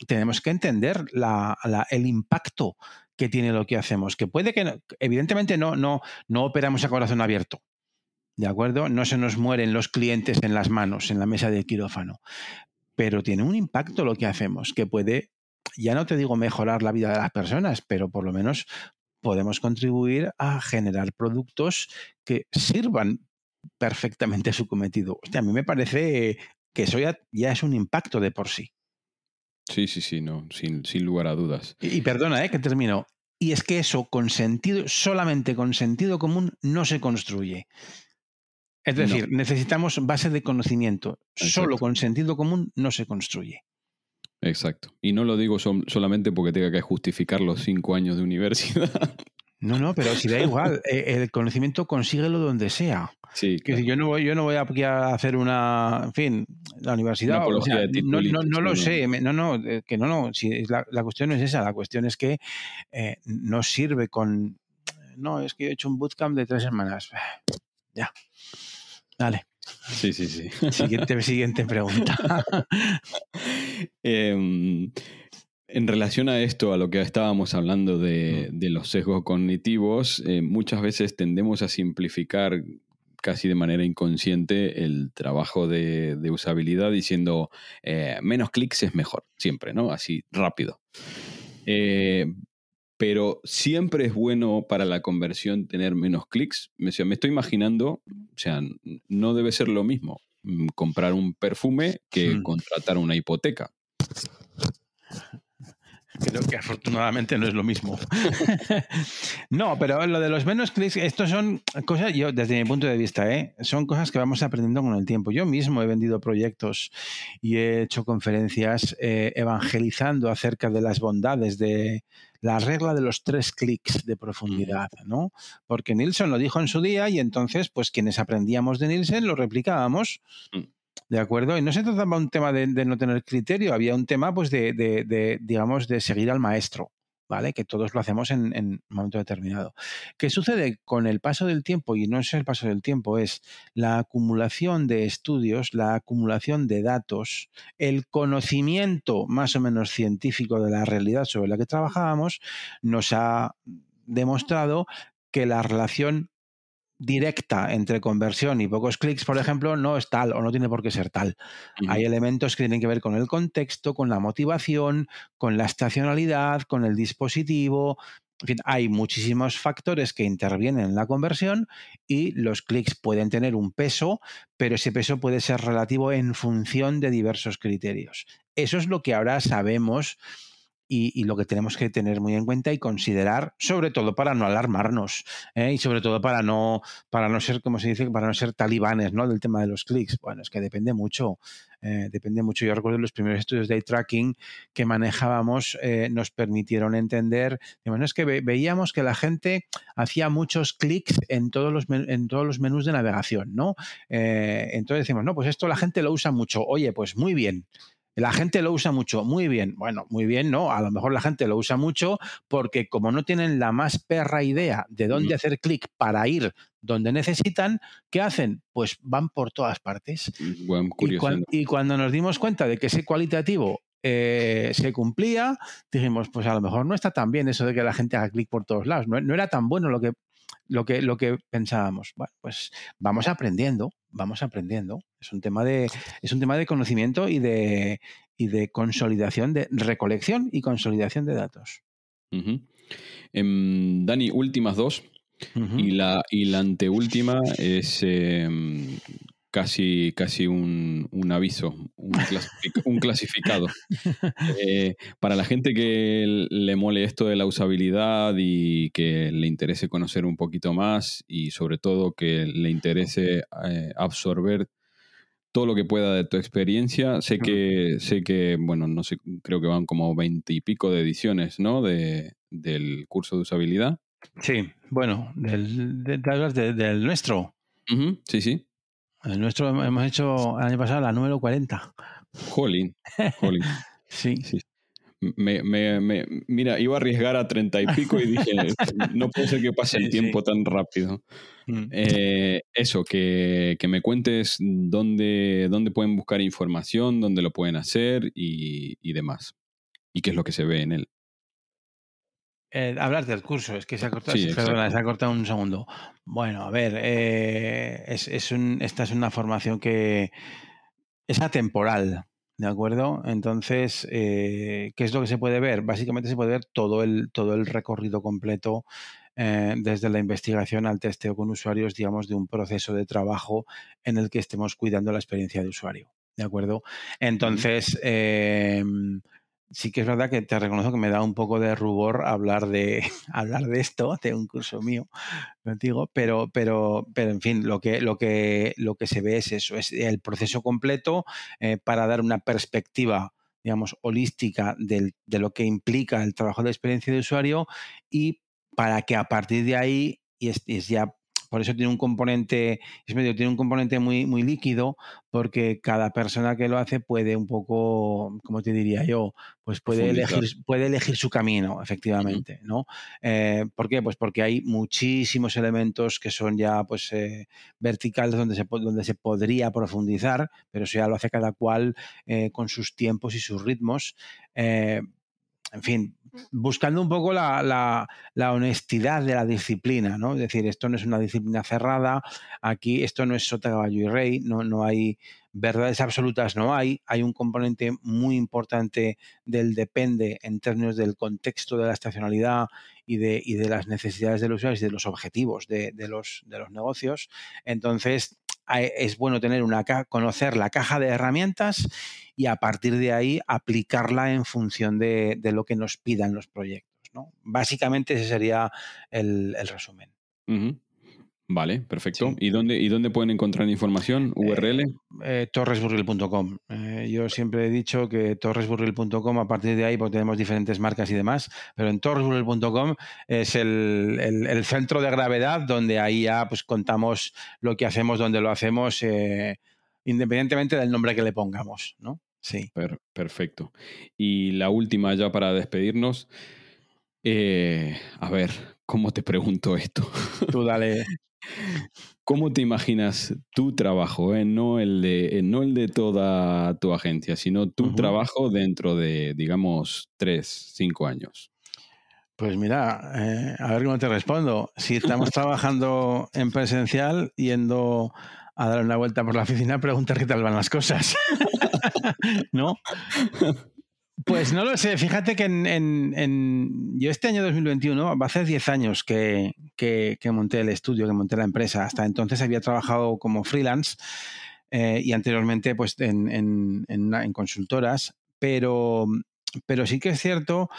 Speaker 2: tenemos que entender la, el impacto que tiene lo que hacemos, que puede que, evidentemente no, no, no operamos a corazón abierto. ¿De acuerdo? No se nos mueren los clientes en las manos, en la mesa de quirófano pero tiene un impacto lo que hacemos, que puede, ya no te digo mejorar la vida de las personas, pero por lo menos podemos contribuir a generar productos que sirvan perfectamente a su cometido. a mí me parece que eso ya, es un impacto de por sí.
Speaker 1: Sí, sí, sí, no, sin, sin lugar a dudas.
Speaker 2: Y, perdona, ¿eh? que termino. Y es que eso con sentido, solamente con sentido común, no se construye. Es decir, necesitamos base de conocimiento. Solo con sentido común no se construye.
Speaker 1: Exacto. Y no lo digo solamente porque tenga que justificar los cinco años de universidad.
Speaker 2: No, no, pero si da igual, eh, el conocimiento consíguelo donde sea.
Speaker 1: Sí.
Speaker 2: Que yo no voy, yo no voy a hacer una, en fin, la universidad. no, no, lo sé, no, no, eh, que no, no. Si la, la, cuestión no es esa, la cuestión es que eh, no sirve con. No, es que he hecho un bootcamp de tres semanas. Ya. Dale.
Speaker 1: Sí, sí, sí.
Speaker 2: Siguiente, siguiente pregunta.
Speaker 1: Em, en relación a esto, a lo que estábamos hablando de, mm. los sesgos cognitivos, eh, muchas veces tendemos a simplificar casi de manera inconsciente el trabajo de, usabilidad diciendo eh, menos clics es mejor, siempre, ¿no? Así rápido. Eh, pero siempre es bueno para la conversión tener menos clics. Me, me estoy imaginando, o sea, no debe ser lo mismo mm, comprar un perfume que contratar una hipoteca.
Speaker 2: Creo que afortunadamente no es lo mismo. no, pero lo de los menos clics, estos son cosas, yo desde mi punto de vista, ¿eh? son cosas que vamos aprendiendo con el tiempo. Yo mismo he vendido proyectos y he hecho conferencias eh, evangelizando acerca de las bondades de la regla de los tres clics de profundidad, ¿no? Porque Nielsen lo dijo en su día y entonces, pues quienes aprendíamos de Nielsen lo replicábamos. ¿De acuerdo? Y no se trataba un tema de, no tener criterio, había un tema, pues, de, de, digamos, de seguir al maestro. ¿vale? Que todos lo hacemos en, un momento determinado. ¿Qué sucede con el paso del tiempo? Y no es el paso del tiempo, es la acumulación de estudios, la acumulación de datos, el conocimiento más o menos científico de la realidad sobre la que trabajábamos, nos ha demostrado que la relación directa entre conversión y pocos clics, por ejemplo, no es tal o no tiene por qué ser tal. Hay elementos que tienen que ver con el contexto, con la motivación, con la estacionalidad, con el dispositivo. en fin, hay muchísimos factores que intervienen en la conversión y los clics pueden tener un peso, pero ese peso puede ser relativo en función de diversos criterios. Eso es lo que ahora sabemos y, lo que tenemos que tener muy en cuenta y considerar, sobre todo para no alarmarnos ¿eh? y sobre todo para no, para no ser, como se dice, para no ser talibanes ¿no? del tema de los clics. Bueno, es que depende mucho. Eh, depende mucho. Yo recuerdo los primeros estudios de tracking que manejábamos eh, nos permitieron entender, bueno, es que veíamos que la gente hacía muchos clics en todos los, en todos los menús de navegación, ¿no? entonces decimos, no, pues esto la gente lo usa mucho. Oye, pues muy bien. La gente lo usa mucho, muy bien. Bueno, muy bien, ¿no? A lo mejor la gente lo usa mucho porque como no tienen la más perra idea de dónde hacer clic para ir donde necesitan, ¿qué hacen? Pues van por todas partes. y, cuando nos dimos cuenta de que ese cualitativo eh, se cumplía, dijimos, pues a lo mejor no está tan bien eso de que la gente haga clic por todos lados. no, era tan bueno lo que lo que, lo que pensábamos. Bueno, pues vamos aprendiendo, vamos aprendiendo. Es un tema de, es un tema de conocimiento y de, y de consolidación, de recolección y consolidación de datos.
Speaker 1: Em, Dani, últimas dos. y, la, y la anteúltima es em, casi, casi un, aviso, un, clasificado. Eh, para la gente que le mole esto de la usabilidad y que le interese conocer un poquito más y sobre todo que le interese eh, absorber todo lo que pueda de tu experiencia. Sé que, sé que, bueno, no sé, creo que van como veintipico de ediciones, ¿no? De, del curso de usabilidad.
Speaker 2: Sí, bueno, del, del nuestro.
Speaker 1: sí, sí.
Speaker 2: El nuestro hemos hecho el año pasado la número 40.
Speaker 1: Jolín, jolín.
Speaker 2: sí.
Speaker 1: Me, me, mira, iba a arriesgar a treinta y pico y dije, no puede ser que pase el tiempo tan rápido. Mm. Eh, eso, que, me cuentes dónde, dónde pueden buscar información, dónde lo pueden hacer y, y demás. Y qué es lo que se ve en él.
Speaker 2: Eh, hablar del curso, es que se ha cortado, se ha cortado un segundo. Bueno, a ver, eh, es, esta es una formación que es atemporal, ¿de acuerdo? Entonces, eh, ¿qué es lo que se puede ver? Básicamente se puede ver todo el, todo el recorrido completo desde la investigación al testeo con usuarios, digamos, de un proceso de trabajo en el que estemos cuidando la experiencia de usuario. ¿De acuerdo? Entonces, sí que es verdad que te reconozco que me da un poco de rubor hablar de, hablar de esto, de un curso mío, contigo, pero, pero, pero en fin, lo que, lo, que, lo que se ve es eso, es el proceso completo eh, para dar una perspectiva digamos, holística de lo que implica el trabajo de experiencia de usuario y para que a partir de ahí, y es ya por eso tiene un componente, es medio, tiene un componente muy, muy líquido, porque cada persona que lo hace puede un poco, como te diría yo, pues puede elegir, puede elegir su camino, efectivamente, ¿no? Eh, ¿Por qué? Pues porque hay muchísimos elementos que son ya pues eh, verticales donde se, donde se podría profundizar, pero eso ya lo hace cada cual eh, con sus tiempos y sus ritmos en fin, buscando un poco la, honestidad de la disciplina, ¿no? Es decir, esto no es una disciplina cerrada, aquí esto no es sota, caballo y rey, no, no hay verdades absolutas, no hay, hay un componente muy importante del depende en términos del contexto de la estacionalidad y de, y de las necesidades de los usuarios y de los objetivos de, los, de los negocios. Entonces, es bueno tener una conocer la caja de herramientas y a partir de ahí aplicarla en función de, lo que nos pidan los proyectos. ¿no? Básicamente ese sería el, resumen.
Speaker 1: Vale, perfecto. ¿Y, dónde, ¿Y dónde pueden encontrar información? ¿URL?
Speaker 2: Eh, eh, torresburril.com. Eh, yo siempre he dicho que torresburril.com, a partir de ahí, porque tenemos diferentes marcas y demás, pero en torresburril.com es el, centro de gravedad donde ahí ya pues, contamos lo que hacemos, donde lo hacemos, independientemente del nombre que le pongamos. ¿no? Sí.
Speaker 1: perfecto. Y la última ya para despedirnos. a ver, ¿cómo te pregunto esto?
Speaker 2: Tú dale.
Speaker 1: ¿Cómo te imaginas tu trabajo? Eh? No, el de, eh, no el de toda tu agencia, sino tu trabajo dentro de, digamos, tres, cinco años.
Speaker 2: Pues mira, eh, a ver cómo te respondo. Si estamos trabajando en presencial, yendo a dar una vuelta por la oficina, preguntar qué tal van las cosas. ¿No? Pues no lo sé, fíjate que en, yo este año 2021, va a ser 10 años que, que, monté el estudio, que monté la empresa. Hasta entonces había trabajado como freelance eh, y anteriormente pues en, en, consultoras, pero, pero sí que es cierto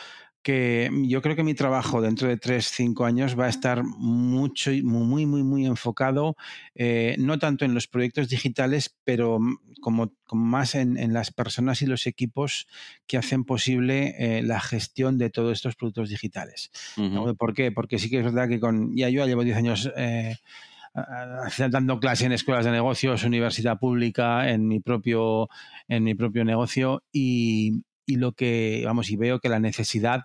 Speaker 2: que yo creo que mi trabajo dentro de tres, cinco años va a estar mucho, muy, muy, muy enfocado, eh, no tanto en los proyectos digitales, pero como, más en, las personas y los equipos que hacen posible eh, la gestión de todos estos productos digitales. ¿Por qué? Porque sí que es verdad que con, ya yo llevo 10 años... Eh, dando clase en escuelas de negocios, universidad pública, en mi propio, en mi propio negocio y, y lo que, vamos, y veo que la necesidad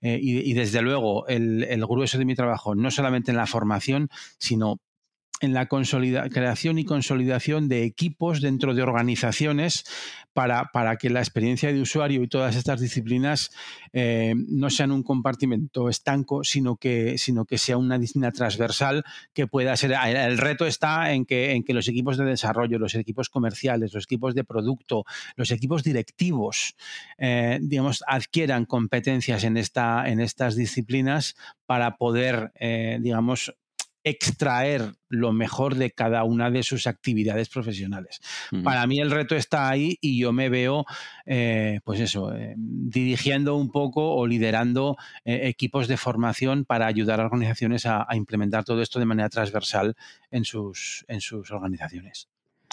Speaker 2: eh, y, desde luego el, el, grueso de mi trabajo, no solamente en la formación, sino en la creación y consolidación de equipos dentro de organizaciones para, para, que la experiencia de usuario y todas estas disciplinas eh, no sean un compartimento estanco, sino que, sino que sea una disciplina transversal que pueda ser. El reto está en que, en que los equipos de desarrollo, los equipos comerciales, los equipos de producto, los equipos directivos, eh, digamos, adquieran competencias en, esta, en estas disciplinas para poder, eh, digamos, extraer lo mejor de cada una de sus actividades profesionales. Para mí el reto está ahí y yo me veo, eh, pues eso, eh, dirigiendo un poco o liderando eh, equipos de formación para ayudar a organizaciones a, implementar todo esto de manera transversal en sus, en sus organizaciones.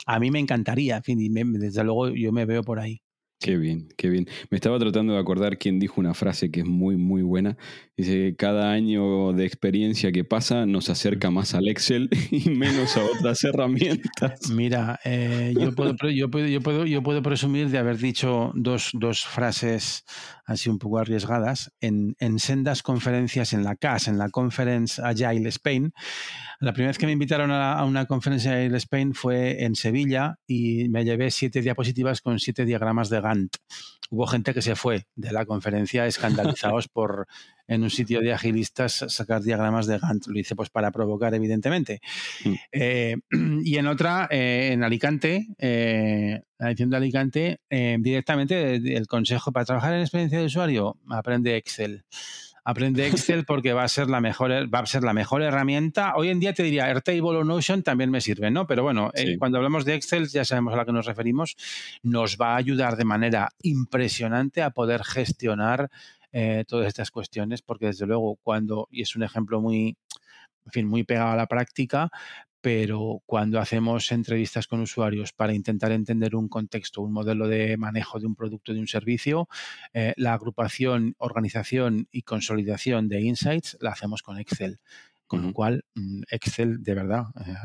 Speaker 2: A mí me encantaría, en fin, desde luego yo me veo por ahí.
Speaker 1: Qué bien, qué bien. Me estaba tratando de acordar quién dijo una frase que es muy, muy buena. Dice, cada año de experiencia que pasa nos acerca más al Excel y menos a otras herramientas.
Speaker 2: Mira, eh, yo, puedo, yo, puedo, yo, puedo, yo puedo presumir de haber dicho dos, dos frases así un poco arriesgadas en, en sendas conferencias en la CAS, en la Conference Agile Spain. La primera vez que me invitaron a, una conferencia Agile Spain fue en Sevilla y me llevé siete diapositivas con siete diagramas de Gantt. Hubo gente que se fue de la conferencia escandalizados por en un sitio de agilistas sacar diagramas de Gantt. Lo hice pues para provocar, evidentemente. Mm. Eh, y en otra, eh, en Alicante, eh, la edición de Alicante, directamente el consejo para trabajar en experiencia de usuario, aprende Excel aprende Excel porque va a ser la mejor va a ser la mejor herramienta. Hoy en día te diría Airtable o Notion también me sirve, ¿no? Pero bueno, cuando hablamos de Excel ya sabemos a la que nos referimos, nos va a ayudar de manera impresionante a poder gestionar eh, todas estas cuestiones, porque desde luego cuando, y es un ejemplo muy, en fin, muy pegado a la práctica, pero cuando hacemos entrevistas con usuarios para intentar entender un contexto, un modelo de manejo de un producto, de un servicio, eh, la agrupación, organización y consolidación de insights la hacemos con Excel. Con lo cual, mm, Excel, de verdad, eh,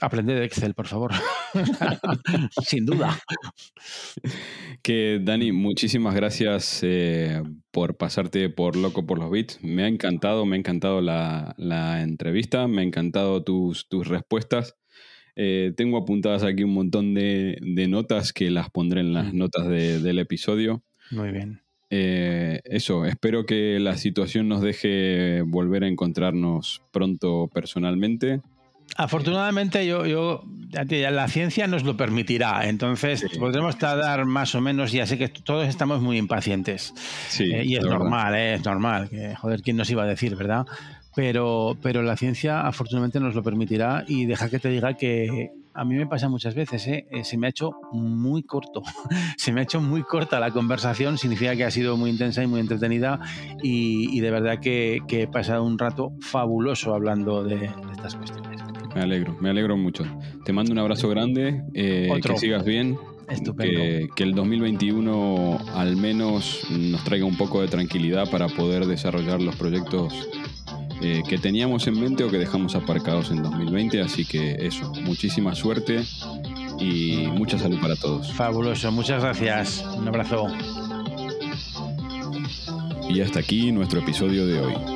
Speaker 2: Aprende de Excel, por favor. Sin duda.
Speaker 1: Que Dani, muchísimas gracias eh, por pasarte por loco por los bits. Me ha encantado, me ha encantado la, entrevista, me ha encantado tus, tus respuestas. Eh, tengo apuntadas aquí un montón de, notas que las pondré en las mm. notas del episodio.
Speaker 2: Muy bien.
Speaker 1: Eh, eso, espero que la situación nos deje volver a encontrarnos pronto personalmente.
Speaker 2: Afortunadamente, yo, yo, la ciencia nos lo permitirá, entonces podremos tardar más o menos. Ya sé que todos estamos muy impacientes eh, y es normal, eh, es normal. Que, joder, ¿quién nos iba a decir, verdad? Pero, pero la ciencia afortunadamente nos lo permitirá y deja que te diga que a mí me pasa muchas veces, ¿eh? se me ha hecho muy corto, se me ha hecho muy corta la conversación, significa que ha sido muy intensa y muy entretenida y, de verdad que, he pasado un rato fabuloso hablando de estas cuestiones.
Speaker 1: Me alegro, me alegro mucho. Te mando un abrazo grande, eh, que sigas bien.
Speaker 2: Estupendo.
Speaker 1: Que, el 2021 al menos nos traiga un poco de tranquilidad para poder desarrollar los proyectos eh, que teníamos en mente o que dejamos aparcados en 2020. Así que eso, muchísima suerte y mucha salud para todos.
Speaker 2: Fabuloso, muchas gracias. Un abrazo.
Speaker 1: Y hasta aquí nuestro episodio de hoy.